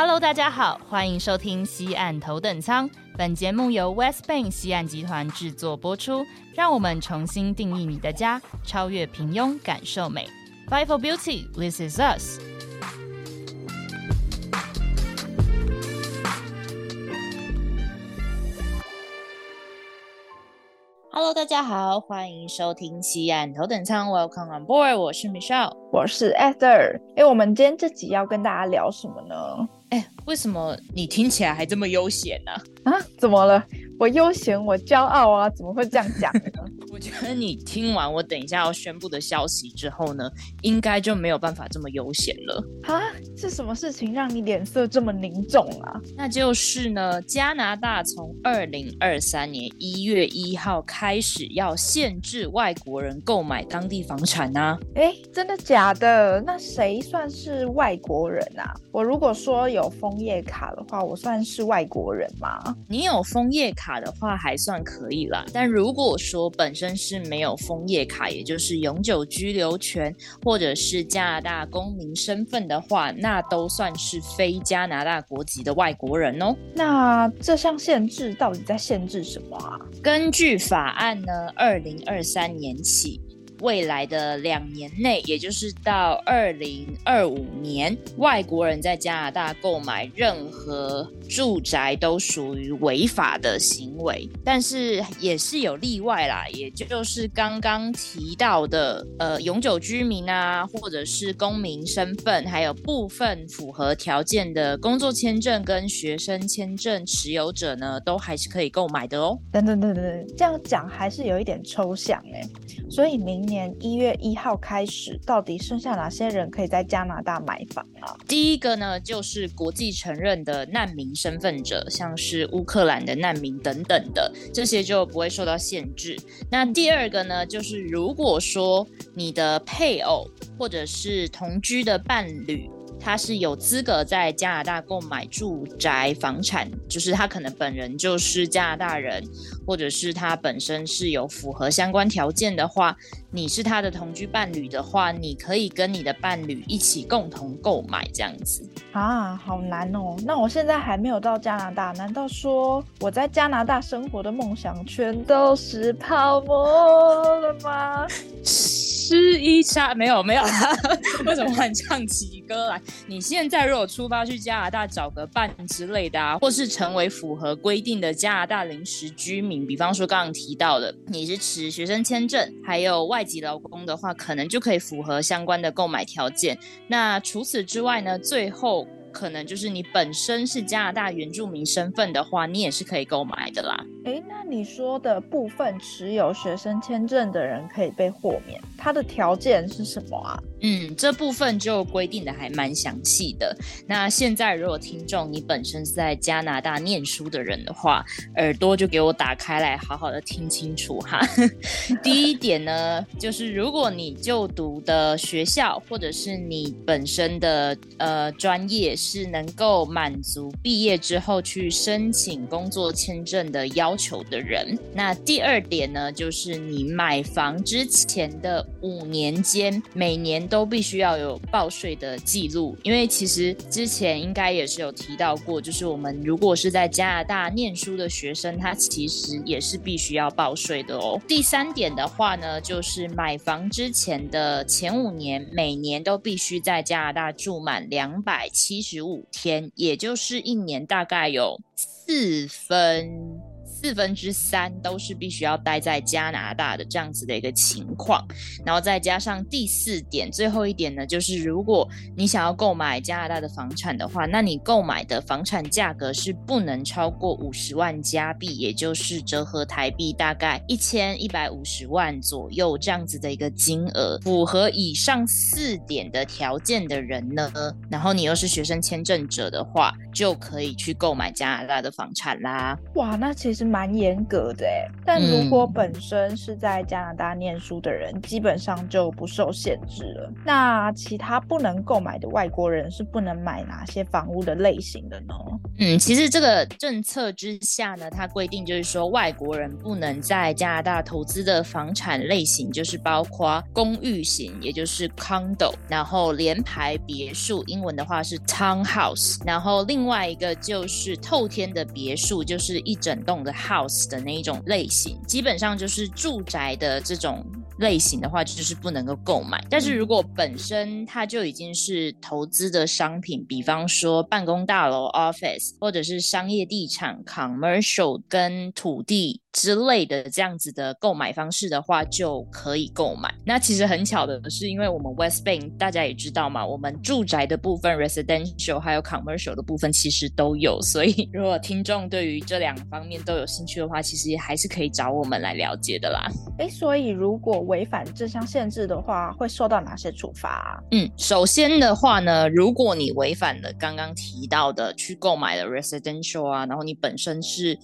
Hello，大家好，欢迎收听西岸头等舱。本节目由 West Bank 西岸集团制作播出。让我们重新定义你的家，超越平庸，感受美。Fight for beauty, this is us. Hello，大家好，欢迎收听西岸头等舱。Welcome on board，我是 Michelle，我是 Esther。哎，我们今天这集要跟大家聊什么呢？哎，为什么你听起来还这么悠闲呢？啊，怎么了？我悠闲，我骄傲啊！怎么会这样讲呢？我觉得你听完我等一下要宣布的消息之后呢，应该就没有办法这么悠闲了啊！是什么事情让你脸色这么凝重啊？那就是呢，加拿大从二零二三年一月一号开始要限制外国人购买当地房产啊！哎，真的假的？那谁算是外国人啊？我如果说有枫叶卡的话，我算是外国人吗？你有枫叶卡？卡的话还算可以啦，但如果说本身是没有枫叶卡，也就是永久居留权或者是加拿大公民身份的话，那都算是非加拿大国籍的外国人哦。那这项限制到底在限制什么啊？根据法案呢，二零二三年起。未来的两年内，也就是到二零二五年，外国人在加拿大购买任何住宅都属于违法的行为。但是也是有例外啦，也就是刚刚提到的，呃，永久居民啊，或者是公民身份，还有部分符合条件的工作签证跟学生签证持有者呢，都还是可以购买的哦。等等等等，这样讲还是有一点抽象哎，所以明。年一月一号开始，到底剩下哪些人可以在加拿大买房啊？第一个呢，就是国际承认的难民身份者，像是乌克兰的难民等等的，这些就不会受到限制。那第二个呢，就是如果说你的配偶或者是同居的伴侣。他是有资格在加拿大购买住宅房产，就是他可能本人就是加拿大人，或者是他本身是有符合相关条件的话，你是他的同居伴侣的话，你可以跟你的伴侣一起共同购买这样子啊，好难哦。那我现在还没有到加拿大，难道说我在加拿大生活的梦想全都是泡沫了吗？吃一餐没有没有，为什么很唱起歌来？你现在如果出发去加拿大找个伴之类的啊，或是成为符合规定的加拿大临时居民，比方说刚刚提到的，你是持学生签证，还有外籍劳工的话，可能就可以符合相关的购买条件。那除此之外呢？最后。可能就是你本身是加拿大原住民身份的话，你也是可以购买的啦。哎，那你说的部分持有学生签证的人可以被豁免，它的条件是什么啊？嗯，这部分就规定的还蛮详细的。那现在如果听众你本身是在加拿大念书的人的话，耳朵就给我打开来，好好的听清楚哈。第一点呢，就是如果你就读的学校或者是你本身的呃专业。是能够满足毕业之后去申请工作签证的要求的人。那第二点呢，就是你买房之前的五年间，每年都必须要有报税的记录。因为其实之前应该也是有提到过，就是我们如果是在加拿大念书的学生，他其实也是必须要报税的哦。第三点的话呢，就是买房之前的前五年，每年都必须在加拿大住满两百七十。五天，也就是一年，大概有四分。四分之三都是必须要待在加拿大的这样子的一个情况，然后再加上第四点，最后一点呢，就是如果你想要购买加拿大的房产的话，那你购买的房产价格是不能超过五十万加币，也就是折合台币大概一千一百五十万左右这样子的一个金额。符合以上四点的条件的人呢，然后你又是学生签证者的话，就可以去购买加拿大的房产啦。哇，那其实。蛮严格的哎。但如果本身是在加拿大念书的人，基本上就不受限制了。那其他不能购买的外国人是不能买哪些房屋的类型的呢？嗯，其实这个政策之下呢，它规定就是说外国人不能在加拿大投资的房产类型，就是包括公寓型，也就是 condo，然后联排别墅，英文的话是 townhouse，然后另外一个就是透天的别墅，就是一整栋的 house 的那一种类型，基本上就是住宅的这种。类型的话就是不能够购买，但是如果本身它就已经是投资的商品，比方说办公大楼 office，或者是商业地产 commercial 跟土地。之类的这样子的购买方式的话，就可以购买。那其实很巧的是，因为我们 West Bank 大家也知道嘛，我们住宅的部分 residential 还有 commercial 的部分其实都有。所以如果听众对于这两方面都有兴趣的话，其实还是可以找我们来了解的啦。哎，所以如果违反这项限制的话，会受到哪些处罚？嗯，首先的话呢，如果你违反了刚刚提到的去购买的 residential 啊，然后你本身是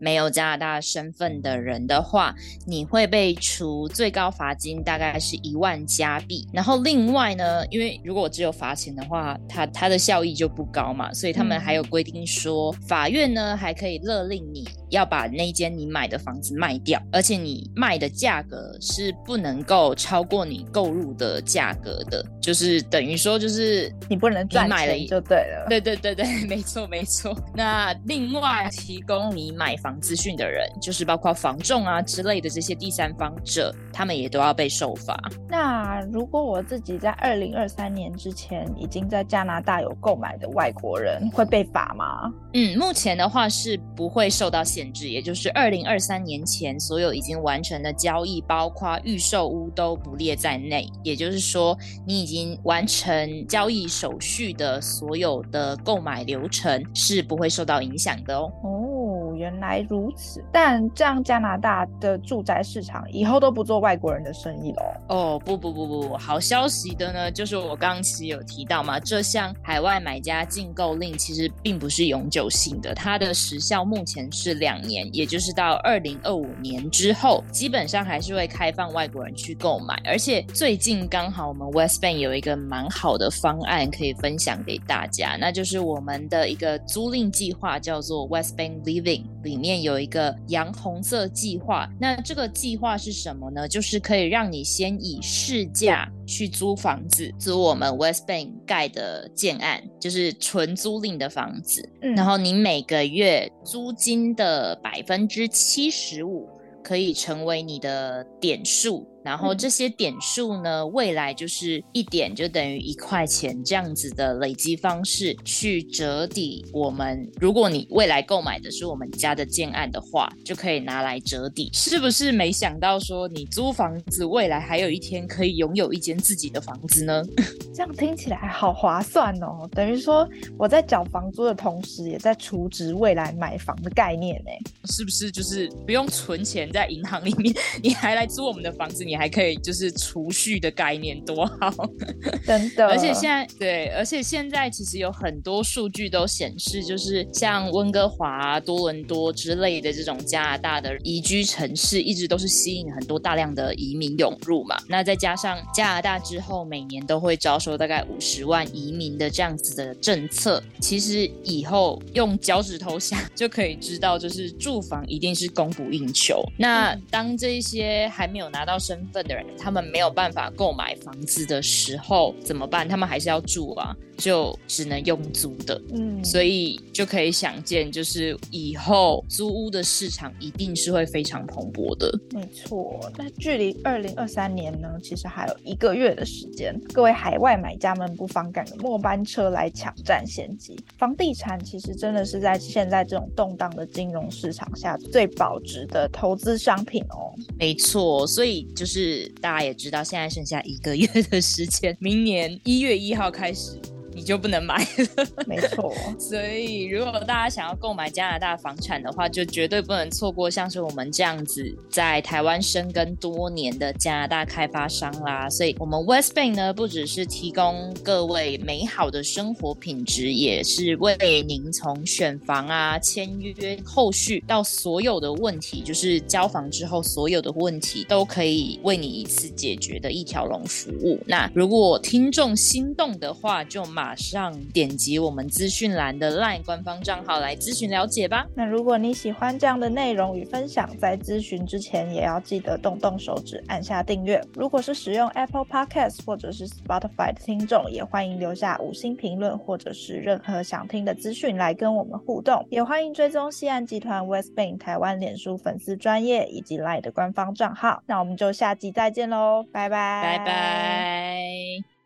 没有加拿大身份的人的话，你会被处最高罚金，大概是一万加币。然后另外呢，因为如果只有罚钱的话，它它的效益就不高嘛，所以他们还有规定说，法院呢还可以勒令你。要把那间你买的房子卖掉，而且你卖的价格是不能够超过你购入的价格的，就是等于说就是你不能赚钱就对了。对对对对，没错没错。那另外提供你买房资讯的人，就是包括房仲啊之类的这些第三方者，他们也都要被受罚。那如果我自己在二零二三年之前已经在加拿大有购买的外国人，会被罚吗？嗯，目前的话是不会受到限。限制，也就是二零二三年前所有已经完成的交易，包括预售屋都不列在内。也就是说，你已经完成交易手续的所有的购买流程是不会受到影响的哦。哦，原来如此。但这样加拿大的住宅市场以后都不做外国人的生意了？哦，不不不不不，好消息的呢，就是我刚其实有提到嘛，这项海外买家禁购令其实并不是永久性的，它的时效目前是两。年，也就是到二零二五年之后，基本上还是会开放外国人去购买。而且最近刚好我们 West Bank 有一个蛮好的方案可以分享给大家，那就是我们的一个租赁计划，叫做 West Bank Living，里面有一个洋红色计划。那这个计划是什么呢？就是可以让你先以市价去租房子，租我们 West Bank 盖的建案，就是纯租赁的房子。然后你每个月租金的。百分之七十五可以成为你的点数。然后这些点数呢，未来就是一点就等于一块钱这样子的累积方式去折抵我们。如果你未来购买的是我们家的建案的话，就可以拿来折抵。是不是没想到说你租房子未来还有一天可以拥有一间自己的房子呢？这样听起来好划算哦！等于说我在缴房租的同时，也在储值未来买房的概念呢？是不是就是不用存钱在银行里面，你还来租我们的房子？你还可以就是储蓄的概念多好，真的。而且现在对，而且现在其实有很多数据都显示，就是像温哥华、多伦多之类的这种加拿大的宜居城市，一直都是吸引很多大量的移民涌入嘛。那再加上加拿大之后每年都会招收大概五十万移民的这样子的政策，其实以后用脚趾头想就可以知道，就是住房一定是供不应求。那当这一些还没有拿到身份的人，他们没有办法购买房子的时候怎么办？他们还是要住啊。就只能用租的，嗯，所以就可以想见，就是以后租屋的市场一定是会非常蓬勃的。没错，那距离二零二三年呢，其实还有一个月的时间，各位海外买家们不妨赶个末班车来抢占先机。房地产其实真的是在现在这种动荡的金融市场下最保值的投资商品哦。没错，所以就是是大家也知道，现在剩下一个月的时间，明年一月一号开始。你就不能买了。没错，所以如果大家想要购买加拿大房产的话，就绝对不能错过像是我们这样子在台湾生根多年的加拿大开发商啦。所以，我们 West Bank 呢，不只是提供各位美好的生活品质，也是为您从选房啊、签约、后续到所有的问题，就是交房之后所有的问题，都可以为你一次解决的一条龙服务。那如果听众心动的话，就马上点击我们资讯栏的 LINE 官方账号来咨询了解吧。那如果你喜欢这样的内容与分享，在咨询之前也要记得动动手指按下订阅。如果是使用 Apple Podcast 或者是 Spotify 的听众，也欢迎留下五星评论，或者是任何想听的资讯来跟我们互动。也欢迎追踪西岸集团 West Bank 台湾脸书粉丝专业以及 LINE 的官方账号。那我们就下集再见喽，拜拜，拜拜。